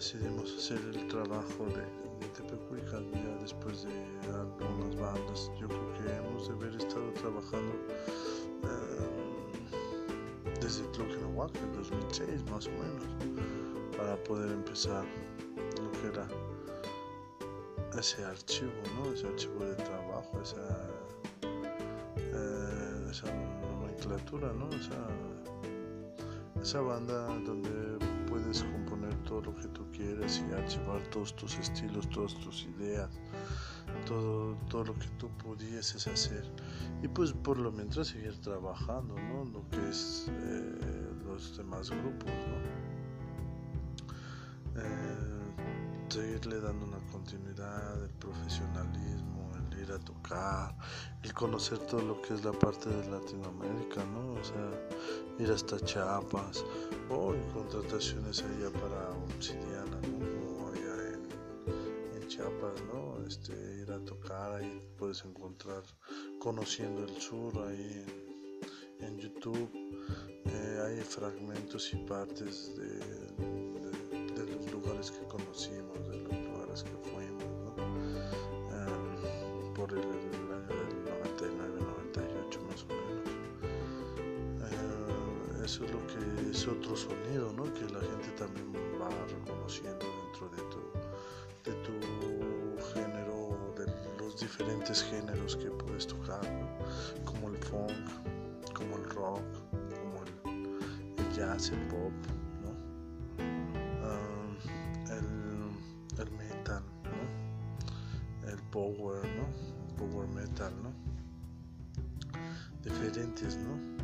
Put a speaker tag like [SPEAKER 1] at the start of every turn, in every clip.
[SPEAKER 1] decidimos hacer el trabajo de, de ya después de algunas bandas. Yo creo que hemos de haber estado trabajando eh, desde Tloquenahuaca en 2006 más o menos para poder empezar lo que era ese archivo, ¿no? ese archivo de trabajo, esa, eh, esa nomenclatura, ¿no? esa, esa banda donde puedes componer todo lo que tú quieres y archivar todos tus estilos, todas tus ideas, todo, todo lo que tú pudieses hacer. Y pues por lo mientras seguir trabajando, ¿no? Lo que es eh, los demás grupos, ¿no? Eh, seguirle dando una continuidad, el profesionalismo, el ir a tocar, el conocer todo lo que es la parte de Latinoamérica, ¿no? O sea, ir hasta Chiapas o en contrataciones allá para Obsidiana, ¿no? O allá en, Chiapas, ¿no? Este, ir a tocar, ahí puedes encontrar Conociendo el Sur, ahí en, YouTube. Eh, hay fragmentos y partes de, de, los lugares que conocimos, de los lugares que fuimos, ¿no? El eso es lo que es otro sonido, ¿no? Que la gente también va reconociendo dentro de tu, de tu género, de los diferentes géneros que puedes tocar, como el funk, como el rock, como el, jazz, el pop, ¿no? Ah, el, el, metal, ¿no? El power, ¿no? Power metal, ¿no? Diferentes, ¿no?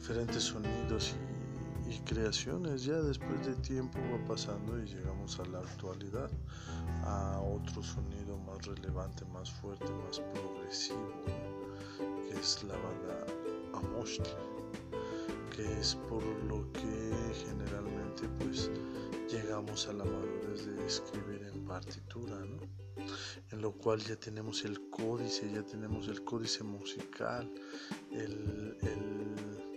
[SPEAKER 1] Diferentes sonidos y, creaciones. Ya después de tiempo va pasando y llegamos a la actualidad, a otro sonido más relevante, más fuerte, más progresivo, que es la banda Amoshti, que es por lo que generalmente pues llegamos a la madurez de escribir en partitura, en lo cual ya tenemos el códice, ya tenemos el códice musical, el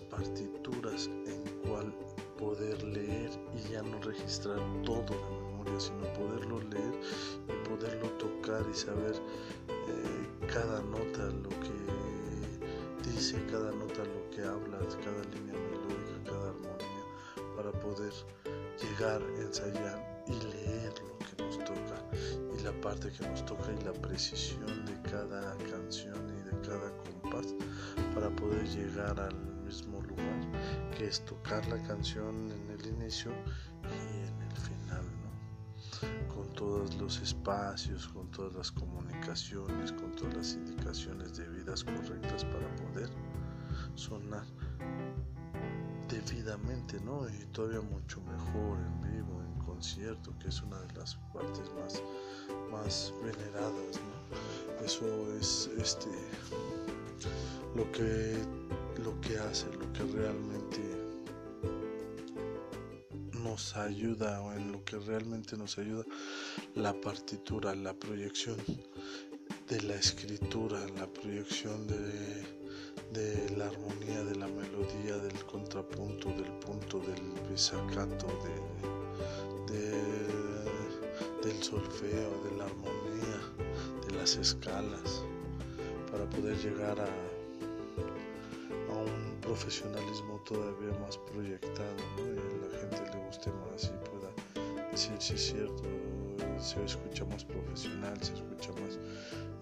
[SPEAKER 1] partituras en cual poder leer y ya no registrar todo de memoria, sino poderlo leer y poderlo tocar y saber eh, cada nota lo que dice, cada nota lo que habla, cada línea melódica, cada armonía, para poder llegar, ensayar y leer lo que nos toca y la parte que nos toca y la precisión de cada canción y de cada compás para poder llegar al lugar, que es tocar la canción en el inicio y en el final, con todos los espacios, con todas las comunicaciones, con todas las indicaciones debidas, correctas para poder sonar debidamente, ¿no? Y todavía mucho mejor en vivo, concierto, que es una de las partes más, más veneradas, Eso es este lo que lo que hace, lo que realmente nos ayuda o en lo que realmente nos ayuda la partitura, la proyección de la escritura, la proyección de, de la armonía, de la melodía, del contrapunto, del punto, del bisacato, de, del solfeo, de la armonía, de las escalas, para poder llegar a profesionalismo todavía más proyectado ¿no? y a la gente le guste más y pueda decir si es cierto, se escucha más profesional, se escucha más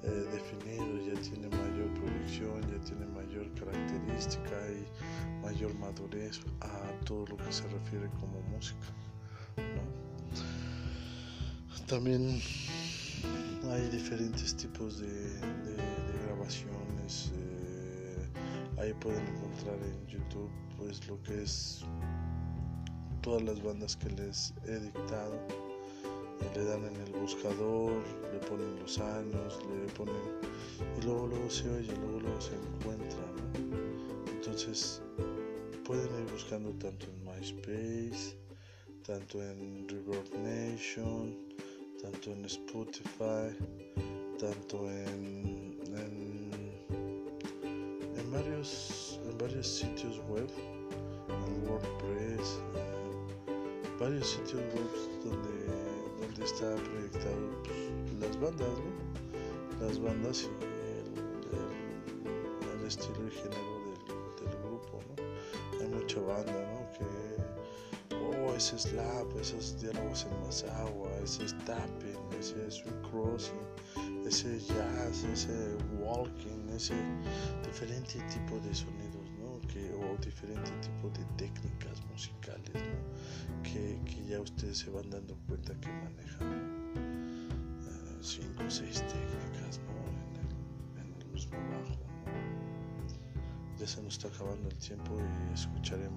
[SPEAKER 1] eh, definido, ya tiene mayor proyección, ya tiene mayor característica y mayor madurez a todo lo que se refiere como música. También hay diferentes tipos de, grabaciones. Eh, Ahí pueden encontrar en YouTube pues lo que es todas las bandas que les he dictado. le dan en el buscador, le ponen los años, le ponen y luego luego se oye, luego luego se encuentra. Entonces pueden ir buscando tanto en MySpace, tanto en Reverb Nation, tanto en Spotify, tanto en, en varios, en varios sitios web, en WordPress, varios sitios web donde, donde está proyectado pues, las bandas, ¿no? Las bandas y el, estilo y género del, grupo, ¿no? Hay mucha banda, ¿no? Que, oh, ese es slap, esos diálogos en más agua, ese es tapping, ese es crossing, ese jazz, ese walking, ese diferente tipo de sonidos, ¿no? Que, o diferente tipo de técnicas musicales, ¿no? Que, que ya ustedes se van dando cuenta que manejan uh, cinco o seis técnicas, ¿no? En el, en mismo bajo. Ya se nos está acabando el tiempo y escucharemos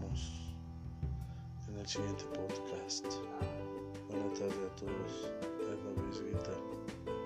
[SPEAKER 1] el siguiente podcast. Buenas tardes a todos. Have a Guitar.